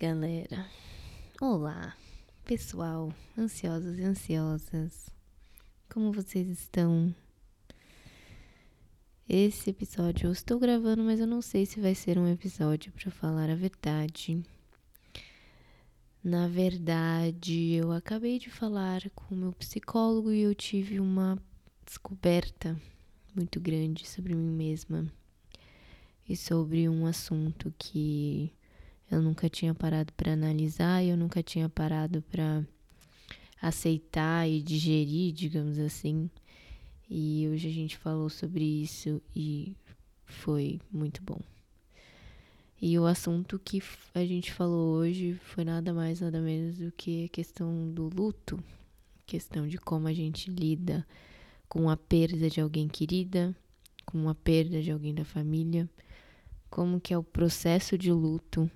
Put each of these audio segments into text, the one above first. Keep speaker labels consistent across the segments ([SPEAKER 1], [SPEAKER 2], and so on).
[SPEAKER 1] galera. Olá, pessoal, ansiosos e ansiosas. Como vocês estão? Esse episódio eu estou gravando, mas eu não sei se vai ser um episódio para falar a verdade. Na verdade, eu acabei de falar com o meu psicólogo e eu tive uma descoberta muito grande sobre mim mesma e sobre um assunto que eu nunca tinha parado para analisar, eu nunca tinha parado para aceitar e digerir, digamos assim. E hoje a gente falou sobre isso e foi muito bom. E o assunto que a gente falou hoje foi nada mais, nada menos do que a questão do luto, questão de como a gente lida com a perda de alguém querida, com a perda de alguém da família, como que é o processo de luto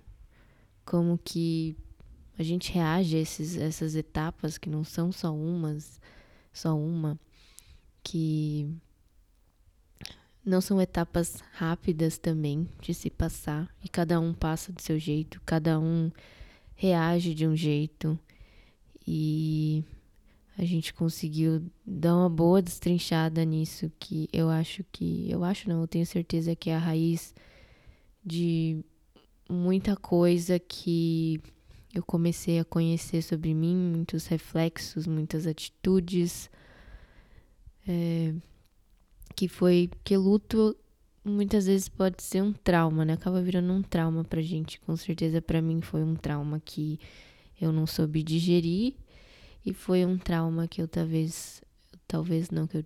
[SPEAKER 1] como que a gente reage a esses, essas etapas que não são só umas, só uma, que não são etapas rápidas também de se passar e cada um passa do seu jeito, cada um reage de um jeito e a gente conseguiu dar uma boa destrinchada nisso que eu acho que eu acho não, eu tenho certeza que é a raiz de muita coisa que eu comecei a conhecer sobre mim, muitos reflexos, muitas atitudes. É, que foi que luto muitas vezes pode ser um trauma, né? Acaba virando um trauma pra gente. Com certeza para mim foi um trauma que eu não soube digerir e foi um trauma que eu talvez talvez não que eu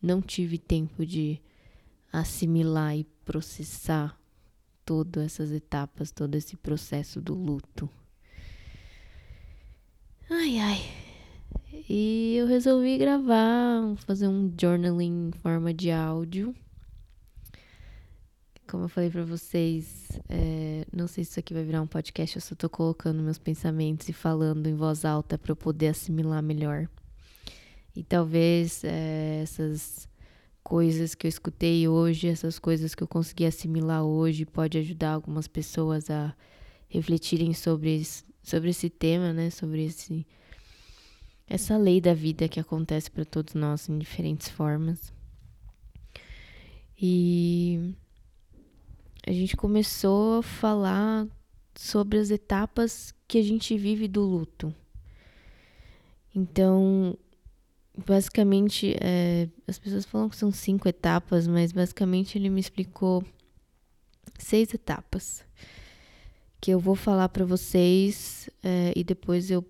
[SPEAKER 1] não tive tempo de assimilar e processar todas essas etapas, todo esse processo do luto. Ai, ai. E eu resolvi gravar, fazer um journaling em forma de áudio. Como eu falei para vocês, é, não sei se isso aqui vai virar um podcast, eu só tô colocando meus pensamentos e falando em voz alta para eu poder assimilar melhor. E talvez é, essas coisas que eu escutei hoje, essas coisas que eu consegui assimilar hoje, pode ajudar algumas pessoas a refletirem sobre, esse, sobre esse tema, né? Sobre esse, essa lei da vida que acontece para todos nós em diferentes formas. E a gente começou a falar sobre as etapas que a gente vive do luto. Então, basicamente, é, as pessoas falam que são cinco etapas, mas basicamente ele me explicou seis etapas que eu vou falar para vocês é, e depois eu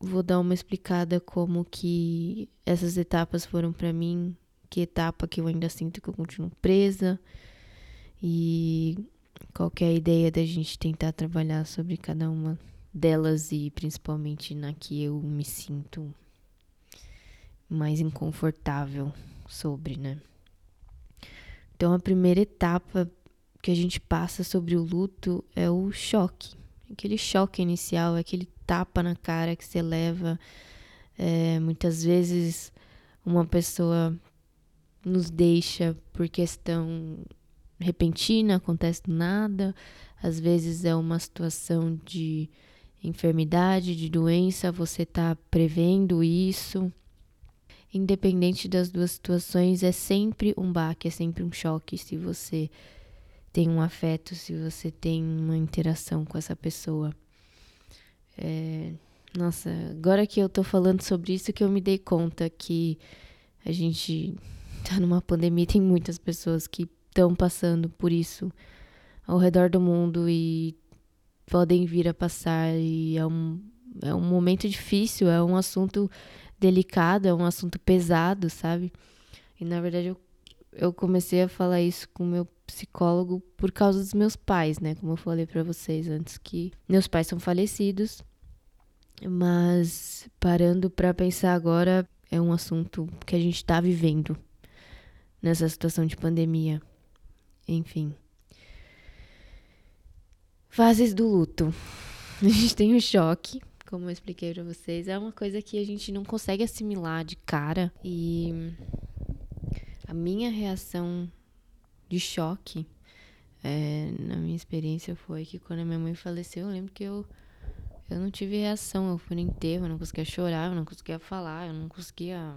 [SPEAKER 1] vou dar uma explicada como que essas etapas foram para mim, que etapa que eu ainda sinto que eu continuo presa e qual é a ideia da gente tentar trabalhar sobre cada uma delas e principalmente na que eu me sinto mais inconfortável sobre, né? Então, a primeira etapa que a gente passa sobre o luto é o choque. Aquele choque inicial, aquele tapa na cara que você leva. É, muitas vezes, uma pessoa nos deixa por questão repentina, acontece do nada. Às vezes é uma situação de enfermidade, de doença, você está prevendo isso independente das duas situações, é sempre um baque, é sempre um choque se você tem um afeto, se você tem uma interação com essa pessoa. É, nossa, agora que eu tô falando sobre isso que eu me dei conta que a gente tá numa pandemia, tem muitas pessoas que estão passando por isso ao redor do mundo e podem vir a passar e é um, é um momento difícil, é um assunto delicado, é um assunto pesado, sabe? E na verdade eu, eu comecei a falar isso com meu psicólogo por causa dos meus pais, né? Como eu falei para vocês antes que meus pais são falecidos. Mas parando para pensar agora, é um assunto que a gente tá vivendo nessa situação de pandemia. Enfim. Fases do luto. A gente tem o choque, como eu expliquei para vocês, é uma coisa que a gente não consegue assimilar de cara. E a minha reação de choque é, na minha experiência foi que quando a minha mãe faleceu, eu lembro que eu, eu não tive reação. Eu fui no enterro, eu não conseguia chorar, eu não conseguia falar, eu não conseguia.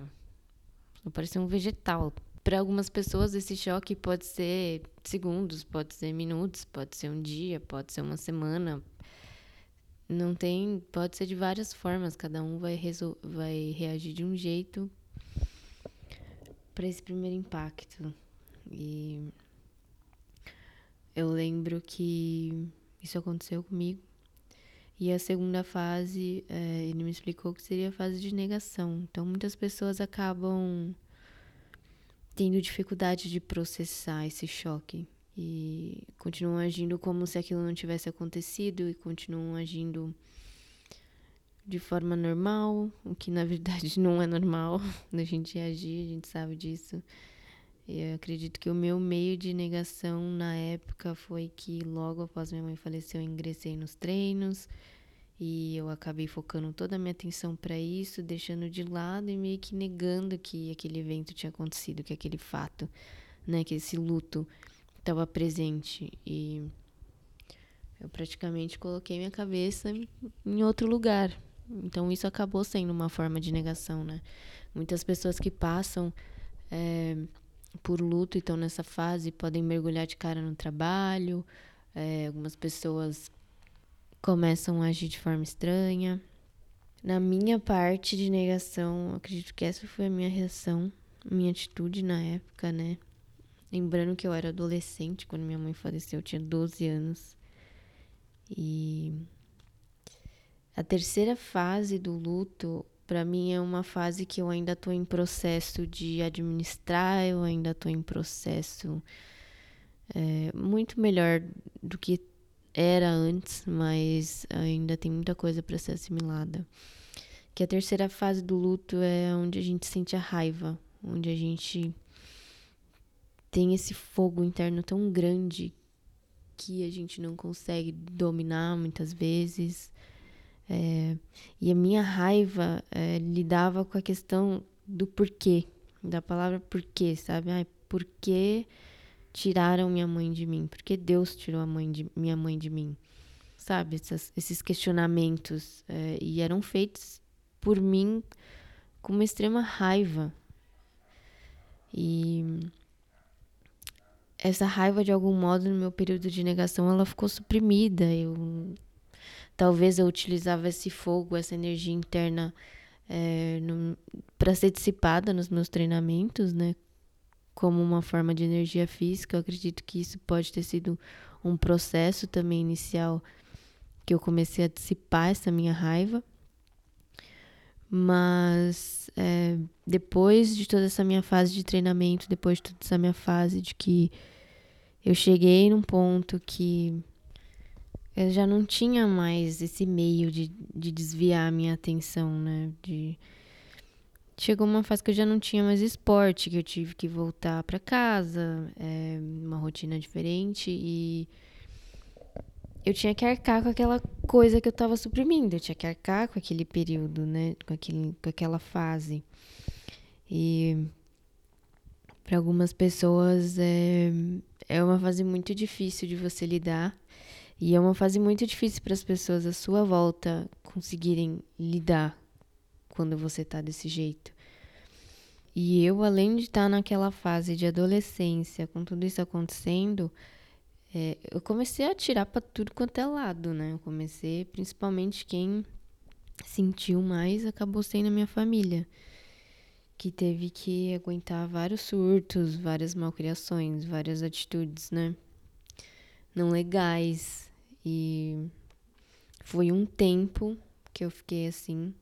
[SPEAKER 1] Eu parecia um vegetal. Para algumas pessoas, esse choque pode ser segundos, pode ser minutos, pode ser um dia, pode ser uma semana. Não tem. Pode ser de várias formas, cada um vai, vai reagir de um jeito para esse primeiro impacto. E eu lembro que isso aconteceu comigo. E a segunda fase, é, ele me explicou que seria a fase de negação. Então, muitas pessoas acabam tendo dificuldade de processar esse choque e continuam agindo como se aquilo não tivesse acontecido e continuam agindo de forma normal, o que na verdade não é normal da gente agir, a gente sabe disso. Eu acredito que o meu meio de negação na época foi que logo após minha mãe falecer eu ingressei nos treinos e eu acabei focando toda a minha atenção para isso, deixando de lado e meio que negando que aquele evento tinha acontecido, que aquele fato, né, que esse luto estava presente e eu praticamente coloquei minha cabeça em outro lugar. Então isso acabou sendo uma forma de negação, né? Muitas pessoas que passam é, por luto e estão nessa fase podem mergulhar de cara no trabalho. É, algumas pessoas começam a agir de forma estranha. Na minha parte de negação, acredito que essa foi a minha reação, minha atitude na época, né? Lembrando que eu era adolescente quando minha mãe faleceu, eu tinha 12 anos. E a terceira fase do luto para mim é uma fase que eu ainda estou em processo de administrar, eu ainda estou em processo é, muito melhor do que era antes, mas ainda tem muita coisa para ser assimilada. Que a terceira fase do luto é onde a gente sente a raiva, onde a gente tem esse fogo interno tão grande que a gente não consegue dominar muitas vezes. É, e a minha raiva é, lidava com a questão do porquê, da palavra porquê, sabe? Ai, por que tiraram minha mãe de mim? Por que Deus tirou a mãe de, minha mãe de mim? Sabe? Essas, esses questionamentos. É, e eram feitos por mim com uma extrema raiva. E essa raiva, de algum modo, no meu período de negação, ela ficou suprimida. Eu talvez eu utilizava esse fogo, essa energia interna é, para ser dissipada nos meus treinamentos, né? Como uma forma de energia física. Eu acredito que isso pode ter sido um processo também inicial que eu comecei a dissipar essa minha raiva. Mas é, depois de toda essa minha fase de treinamento, depois de toda essa minha fase de que eu cheguei num ponto que eu já não tinha mais esse meio de, de desviar a minha atenção, né? De... Chegou uma fase que eu já não tinha mais esporte, que eu tive que voltar para casa, é, uma rotina diferente e eu tinha que arcar com aquela coisa que eu tava suprimindo, eu tinha que arcar com aquele período, né? Com, aquele, com aquela fase. E para algumas pessoas é, é uma fase muito difícil de você lidar e é uma fase muito difícil para as pessoas à sua volta conseguirem lidar quando você tá desse jeito. E eu, além de estar tá naquela fase de adolescência, com tudo isso acontecendo, é, eu comecei a tirar para tudo quanto é lado, né? Eu comecei, principalmente quem sentiu mais acabou sendo a minha família, que teve que aguentar vários surtos, várias malcriações, várias atitudes, né? não legais. E foi um tempo que eu fiquei assim.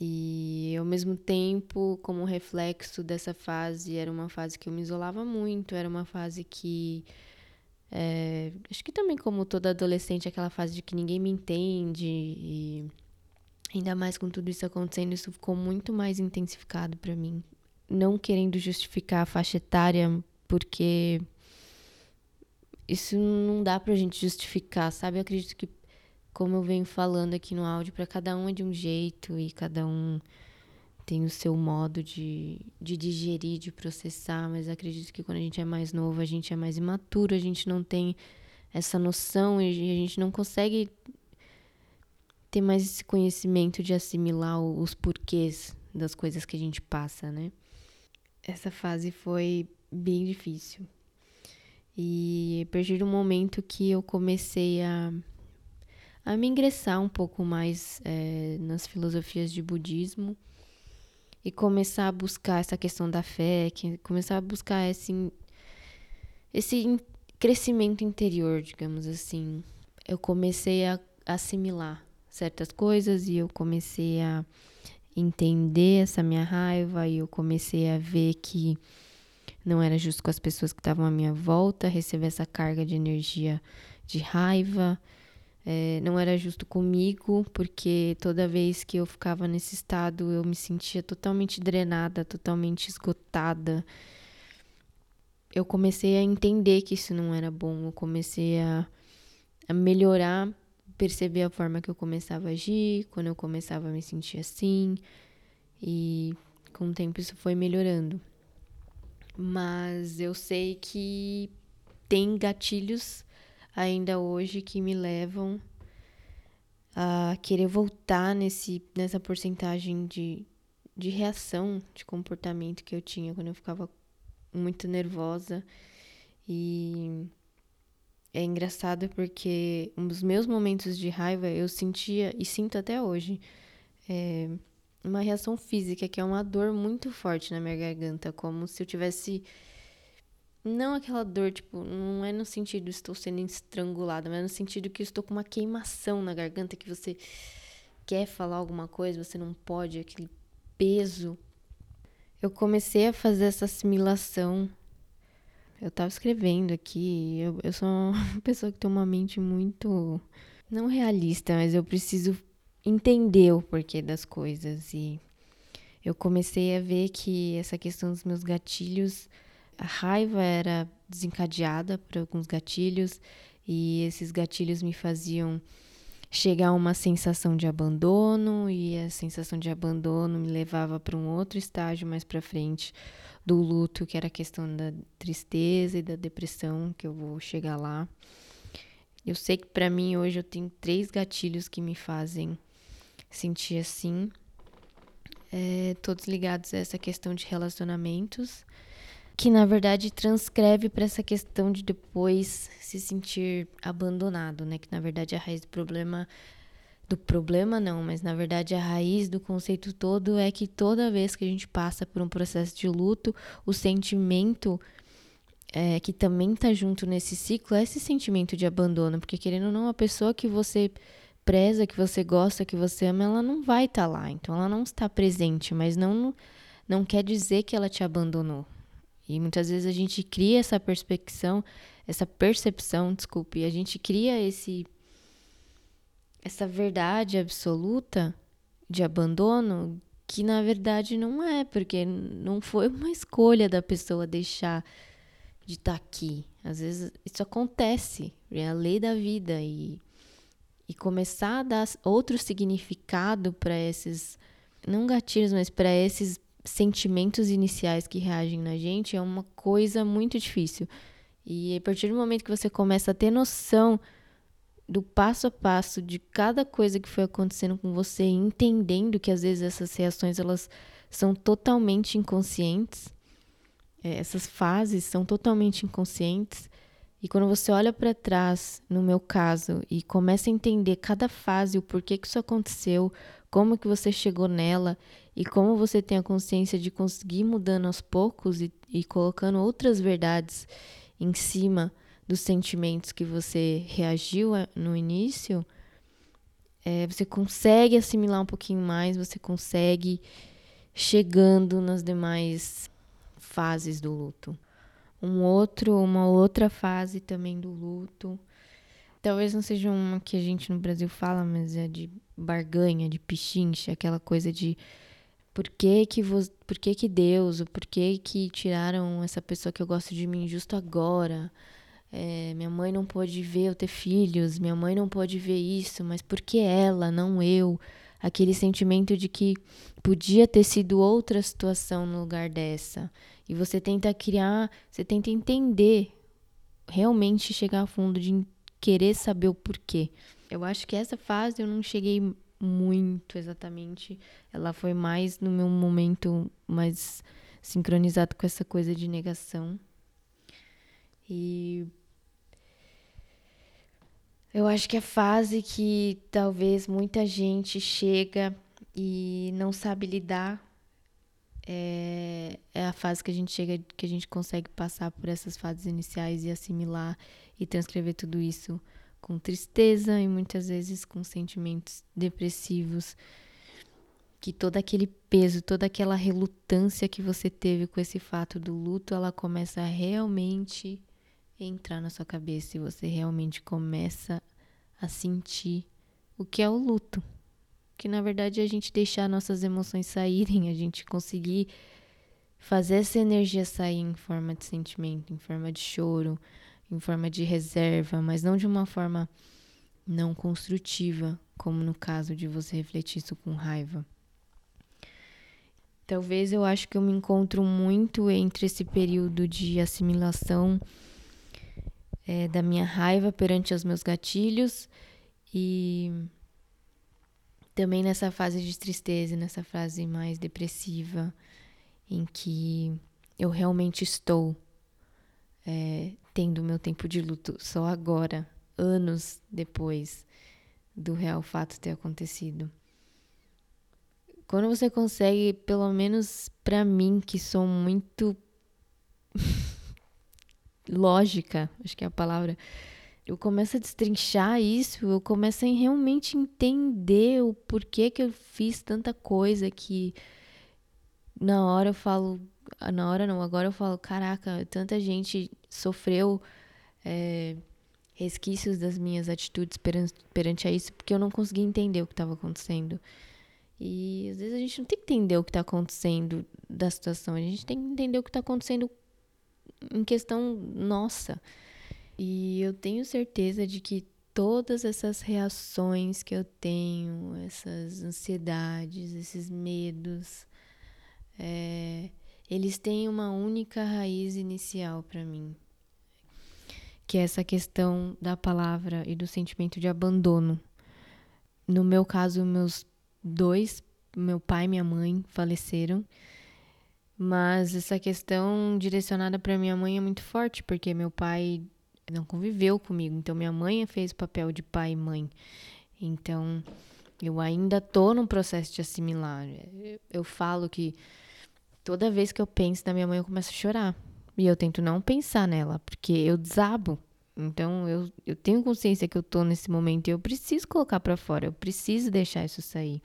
[SPEAKER 1] E ao mesmo tempo, como reflexo dessa fase, era uma fase que eu me isolava muito, era uma fase que. É, acho que também, como toda adolescente, aquela fase de que ninguém me entende, e ainda mais com tudo isso acontecendo, isso ficou muito mais intensificado para mim. Não querendo justificar a faixa etária, porque isso não dá pra gente justificar, sabe? Eu acredito que, como eu venho falando aqui no áudio, para cada um é de um jeito e cada um tem o seu modo de, de digerir, de processar, mas acredito que quando a gente é mais novo, a gente é mais imaturo, a gente não tem essa noção e a gente não consegue ter mais esse conhecimento de assimilar os porquês das coisas que a gente passa, né? Essa fase foi bem difícil. E a partir do momento que eu comecei a, a me ingressar um pouco mais é, nas filosofias de budismo e começar a buscar essa questão da fé, que, começar a buscar esse, esse crescimento interior, digamos assim, eu comecei a assimilar certas coisas e eu comecei a entender essa minha raiva e eu comecei a ver que não era justo com as pessoas que estavam à minha volta receber essa carga de energia de raiva. É, não era justo comigo, porque toda vez que eu ficava nesse estado eu me sentia totalmente drenada, totalmente esgotada. Eu comecei a entender que isso não era bom, eu comecei a, a melhorar, perceber a forma que eu começava a agir, quando eu começava a me sentir assim, e com o tempo isso foi melhorando. Mas eu sei que tem gatilhos ainda hoje que me levam a querer voltar nesse, nessa porcentagem de, de reação de comportamento que eu tinha quando eu ficava muito nervosa. E é engraçado porque nos meus momentos de raiva eu sentia e sinto até hoje. É, uma reação física, que é uma dor muito forte na minha garganta, como se eu tivesse. Não aquela dor, tipo, não é no sentido estou sendo estrangulada, mas é no sentido que estou com uma queimação na garganta, que você quer falar alguma coisa, você não pode, aquele peso. Eu comecei a fazer essa assimilação. Eu tava escrevendo aqui, eu, eu sou uma pessoa que tem uma mente muito. Não realista, mas eu preciso entender o porquê das coisas e eu comecei a ver que essa questão dos meus gatilhos, a raiva era desencadeada por alguns gatilhos e esses gatilhos me faziam chegar a uma sensação de abandono e a sensação de abandono me levava para um outro estágio mais para frente do luto, que era a questão da tristeza e da depressão, que eu vou chegar lá. Eu sei que para mim hoje eu tenho três gatilhos que me fazem sentir assim, é, todos ligados a essa questão de relacionamentos, que na verdade transcreve para essa questão de depois se sentir abandonado, né? Que na verdade a raiz do problema do problema não, mas na verdade a raiz do conceito todo é que toda vez que a gente passa por um processo de luto, o sentimento é, que também está junto nesse ciclo é esse sentimento de abandono, porque querendo ou não, a pessoa que você preza, que você gosta, que você ama, ela não vai estar tá lá. Então ela não está presente, mas não não quer dizer que ela te abandonou. E muitas vezes a gente cria essa perspecção, essa percepção, desculpe, a gente cria esse essa verdade absoluta de abandono que na verdade não é, porque não foi uma escolha da pessoa deixar de estar tá aqui. Às vezes isso acontece, é a lei da vida e e começar a dar outro significado para esses, não gatilhos, mas para esses sentimentos iniciais que reagem na gente é uma coisa muito difícil. E a partir do momento que você começa a ter noção do passo a passo de cada coisa que foi acontecendo com você, entendendo que às vezes essas reações elas são totalmente inconscientes, é, essas fases são totalmente inconscientes, e quando você olha para trás, no meu caso, e começa a entender cada fase, o porquê que isso aconteceu, como que você chegou nela e como você tem a consciência de conseguir mudando aos poucos e, e colocando outras verdades em cima dos sentimentos que você reagiu no início, é, você consegue assimilar um pouquinho mais, você consegue chegando nas demais fases do luto um outro, uma outra fase também do luto. Talvez não seja uma que a gente no Brasil fala, mas é de barganha, de pichincha, aquela coisa de por que que, vo, por que, que Deus, por que que tiraram essa pessoa que eu gosto de mim justo agora? É, minha mãe não pôde ver eu ter filhos, minha mãe não pôde ver isso, mas por que ela, não eu? aquele sentimento de que podia ter sido outra situação no lugar dessa. E você tenta criar, você tenta entender, realmente chegar a fundo de querer saber o porquê. Eu acho que essa fase eu não cheguei muito exatamente. Ela foi mais no meu momento mais sincronizado com essa coisa de negação. E eu acho que a fase que talvez muita gente chega e não sabe lidar é, é, a fase que a gente chega, que a gente consegue passar por essas fases iniciais e assimilar e transcrever tudo isso com tristeza e muitas vezes com sentimentos depressivos. Que todo aquele peso, toda aquela relutância que você teve com esse fato do luto, ela começa a realmente entrar na sua cabeça e você realmente começa a sentir o que é o luto. Que na verdade é a gente deixar nossas emoções saírem, a gente conseguir fazer essa energia sair em forma de sentimento, em forma de choro, em forma de reserva, mas não de uma forma não construtiva, como no caso de você refletir isso com raiva. Talvez eu acho que eu me encontro muito entre esse período de assimilação é, da minha raiva perante os meus gatilhos e também nessa fase de tristeza, nessa fase mais depressiva, em que eu realmente estou é, tendo meu tempo de luto só agora, anos depois do real fato ter acontecido. Quando você consegue, pelo menos para mim, que sou muito lógica, acho que é a palavra. Eu começo a destrinchar isso, eu começo a realmente entender o porquê que eu fiz tanta coisa que na hora eu falo, na hora não, agora eu falo, caraca, tanta gente sofreu é, resquícios das minhas atitudes perante, perante a isso, porque eu não conseguia entender o que estava acontecendo. E às vezes a gente não tem que entender o que está acontecendo da situação, a gente tem que entender o que está acontecendo em questão nossa. E eu tenho certeza de que todas essas reações que eu tenho, essas ansiedades, esses medos, é, eles têm uma única raiz inicial para mim, que é essa questão da palavra e do sentimento de abandono. No meu caso, meus dois, meu pai e minha mãe, faleceram mas essa questão direcionada para minha mãe é muito forte, porque meu pai não conviveu comigo. Então minha mãe fez o papel de pai e mãe. Então eu ainda tô num processo de assimilar. Eu falo que toda vez que eu penso na minha mãe eu começo a chorar. E eu tento não pensar nela, porque eu desabo. Então eu, eu tenho consciência que eu tô nesse momento e eu preciso colocar para fora, eu preciso deixar isso sair.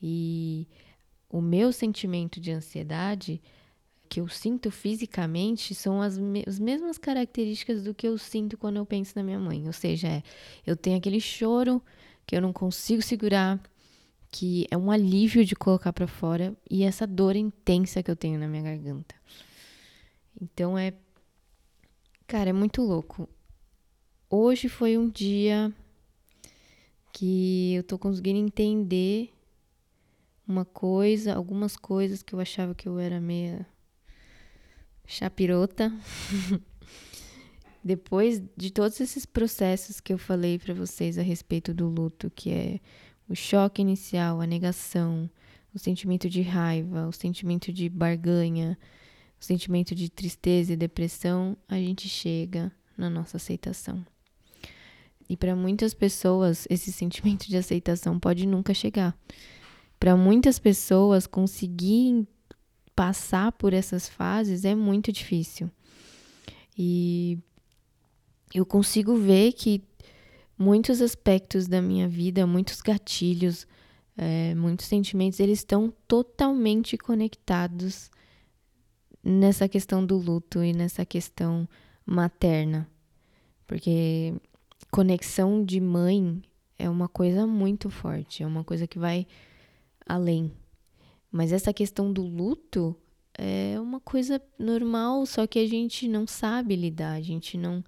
[SPEAKER 1] E o meu sentimento de ansiedade que eu sinto fisicamente são as, me as mesmas características do que eu sinto quando eu penso na minha mãe. Ou seja, é, eu tenho aquele choro que eu não consigo segurar, que é um alívio de colocar para fora e essa dor intensa que eu tenho na minha garganta. Então é cara, é muito louco. Hoje foi um dia que eu tô conseguindo entender uma coisa, algumas coisas que eu achava que eu era meia chapirota. Depois de todos esses processos que eu falei para vocês a respeito do luto, que é o choque inicial, a negação, o sentimento de raiva, o sentimento de barganha, o sentimento de tristeza e depressão, a gente chega na nossa aceitação. E para muitas pessoas, esse sentimento de aceitação pode nunca chegar para muitas pessoas conseguir passar por essas fases é muito difícil. E eu consigo ver que muitos aspectos da minha vida, muitos gatilhos, é, muitos sentimentos, eles estão totalmente conectados nessa questão do luto e nessa questão materna. Porque conexão de mãe é uma coisa muito forte, é uma coisa que vai além. Mas essa questão do luto é uma coisa normal, só que a gente não sabe lidar, a gente não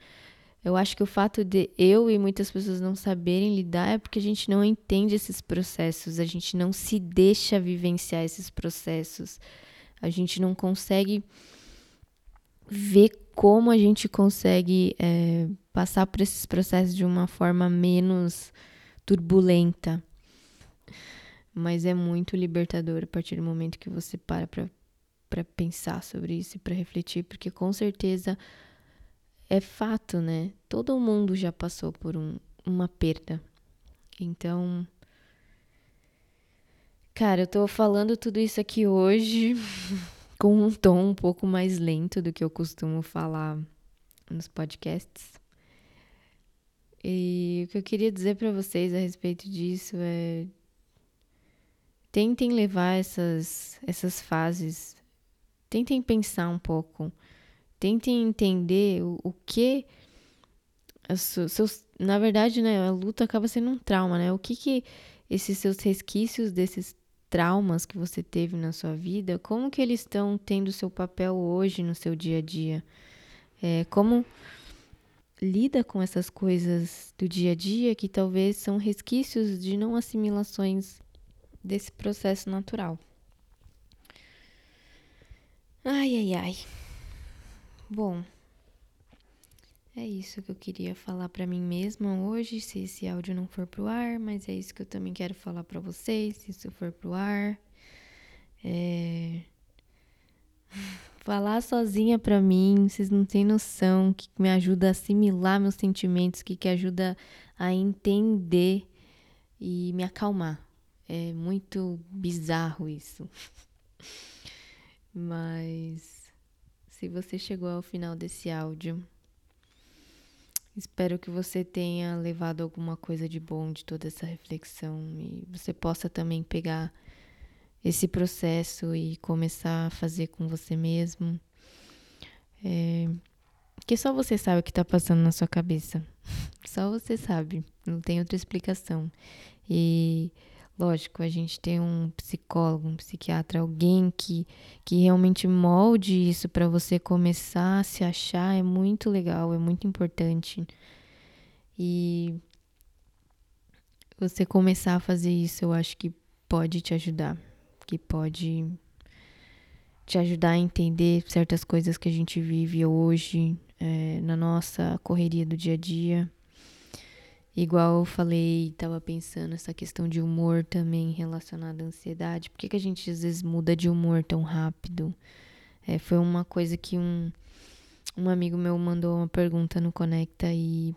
[SPEAKER 1] Eu acho que o fato de eu e muitas pessoas não saberem lidar é porque a gente não entende esses processos, a gente não se deixa vivenciar esses processos, a gente não consegue ver como a gente consegue é, passar por esses processos de uma forma menos turbulenta. Mas é muito libertador a partir do momento que você para para pensar sobre isso e para refletir, porque com certeza é fato, né? Todo mundo já passou por um, uma perda. Então, cara, eu tô falando tudo isso aqui hoje com um tom um pouco mais lento do que eu costumo falar nos podcasts. E o que eu queria dizer para vocês a respeito disso é tentem levar essas essas fases, tentem pensar um pouco tentem entender o, o que seus, na verdade, né, a luta acaba sendo um trauma, né? O que que esses seus resquícios desses traumas que você teve na sua vida, como que eles estão tendo seu papel hoje no seu dia a dia? É, como lida com essas coisas do dia a dia que talvez são resquícios de não assimilações desse processo natural. Ai, ai, ai. Bom, é isso que eu queria falar para mim mesma hoje, se esse áudio não for pro ar, mas é isso que eu também quero falar para vocês, se isso for pro ar. É... Falar sozinha para mim, vocês não têm noção, que me ajuda a assimilar meus sentimentos, que, que ajuda a entender e me acalmar. É muito bizarro isso. Mas se você chegou ao final desse áudio. Espero que você tenha levado alguma coisa de bom de toda essa reflexão e você possa também pegar esse processo e começar a fazer com você mesmo. É, que só você sabe o que está passando na sua cabeça. Só você sabe, não tem outra explicação. E Lógico, a gente tem um psicólogo, um psiquiatra, alguém que, que realmente molde isso para você começar a se achar é muito legal, é muito importante. E você começar a fazer isso, eu acho que pode te ajudar, que pode te ajudar a entender certas coisas que a gente vive hoje é, na nossa correria do dia a dia. Igual eu falei, tava pensando essa questão de humor também relacionada à ansiedade. Por que, que a gente às vezes muda de humor tão rápido? É, foi uma coisa que um, um amigo meu mandou uma pergunta no Conecta e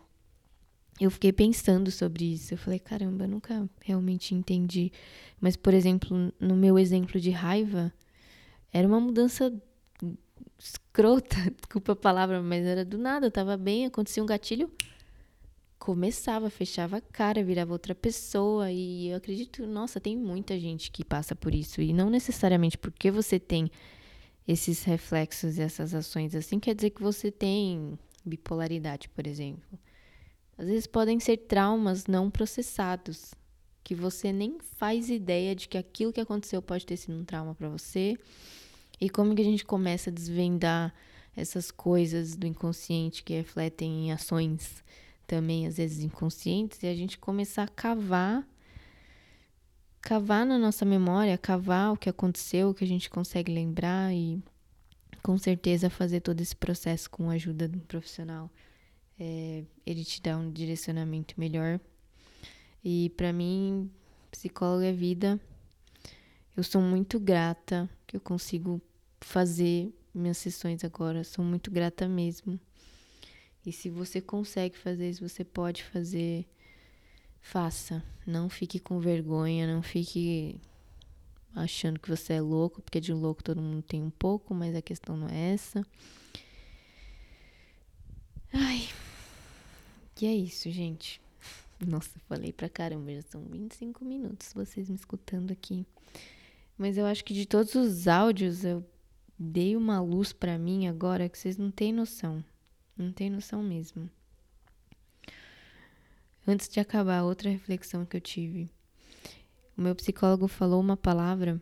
[SPEAKER 1] eu fiquei pensando sobre isso. Eu falei, caramba, eu nunca realmente entendi. Mas, por exemplo, no meu exemplo de raiva, era uma mudança escrota, desculpa a palavra, mas era do nada. Eu tava bem, acontecia um gatilho começava, fechava a cara, virava outra pessoa. E eu acredito, nossa, tem muita gente que passa por isso. E não necessariamente porque você tem esses reflexos e essas ações assim, quer dizer que você tem bipolaridade, por exemplo. Às vezes podem ser traumas não processados, que você nem faz ideia de que aquilo que aconteceu pode ter sido um trauma para você. E como que a gente começa a desvendar essas coisas do inconsciente que refletem em ações também às vezes inconscientes e a gente começar a cavar cavar na nossa memória, cavar o que aconteceu, o que a gente consegue lembrar e com certeza fazer todo esse processo com a ajuda de um profissional. É, ele te dá um direcionamento melhor. E para mim, psicólogo é vida. Eu sou muito grata que eu consigo fazer minhas sessões agora. Sou muito grata mesmo. E se você consegue fazer isso, você pode fazer, faça. Não fique com vergonha, não fique achando que você é louco, porque de louco todo mundo tem um pouco, mas a questão não é essa. Ai. E é isso, gente. Nossa, falei pra caramba, já são 25 minutos vocês me escutando aqui. Mas eu acho que de todos os áudios eu dei uma luz para mim agora que vocês não têm noção. Não tem noção mesmo. Antes de acabar, outra reflexão que eu tive. O meu psicólogo falou uma palavra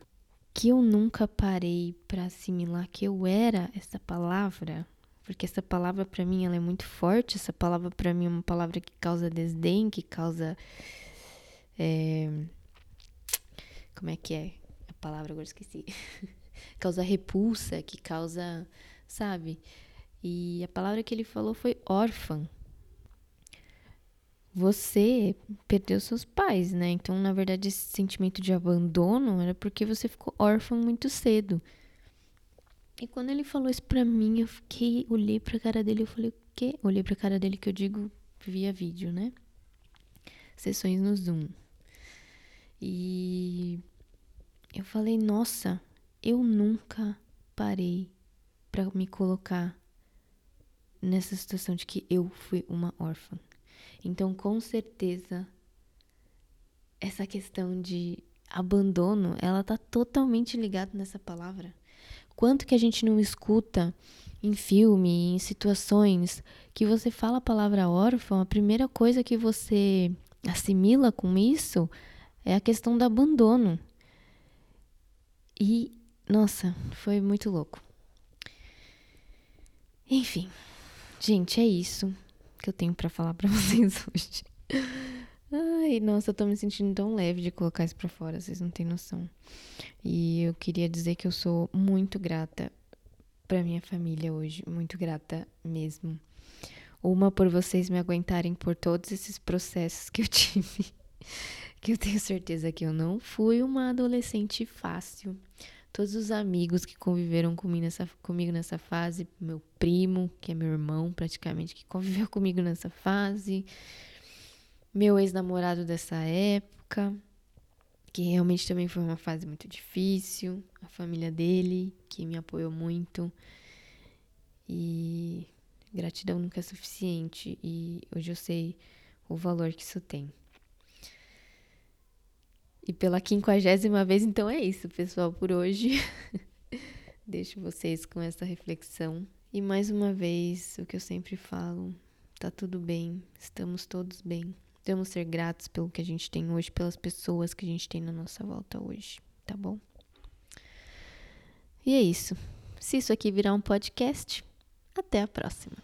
[SPEAKER 1] que eu nunca parei para assimilar que eu era essa palavra. porque essa palavra para mim ela é muito forte. Essa palavra para mim é uma palavra que causa desdém, que causa é, como é que é a palavra agora esqueci. causa repulsa, que causa, sabe? E a palavra que ele falou foi órfã. Você perdeu seus pais, né? Então, na verdade, esse sentimento de abandono era porque você ficou órfã muito cedo. E quando ele falou isso pra mim, eu fiquei, olhei pra cara dele, eu falei, o quê? Olhei pra cara dele que eu digo via vídeo, né? Sessões no Zoom. E eu falei, nossa, eu nunca parei para me colocar nessa situação de que eu fui uma órfã. Então, com certeza, essa questão de abandono, ela tá totalmente ligada nessa palavra. Quanto que a gente não escuta em filme, em situações que você fala a palavra órfão, a primeira coisa que você assimila com isso é a questão do abandono. E, nossa, foi muito louco. Enfim, gente, é isso que eu tenho para falar para vocês hoje. Ai, nossa, eu tô me sentindo tão leve de colocar isso pra fora, vocês não têm noção. E eu queria dizer que eu sou muito grata pra minha família hoje, muito grata mesmo. Uma por vocês me aguentarem por todos esses processos que eu tive. que eu tenho certeza que eu não fui uma adolescente fácil. Todos os amigos que conviveram comigo nessa, comigo nessa fase, meu primo, que é meu irmão praticamente, que conviveu comigo nessa fase, meu ex-namorado dessa época, que realmente também foi uma fase muito difícil, a família dele, que me apoiou muito. E gratidão nunca é suficiente e hoje eu sei o valor que isso tem. E pela quinquagésima vez, então é isso, pessoal, por hoje. Deixo vocês com essa reflexão. E mais uma vez, o que eu sempre falo, tá tudo bem, estamos todos bem. Devemos ser gratos pelo que a gente tem hoje, pelas pessoas que a gente tem na nossa volta hoje, tá bom? E é isso. Se isso aqui virar um podcast, até a próxima.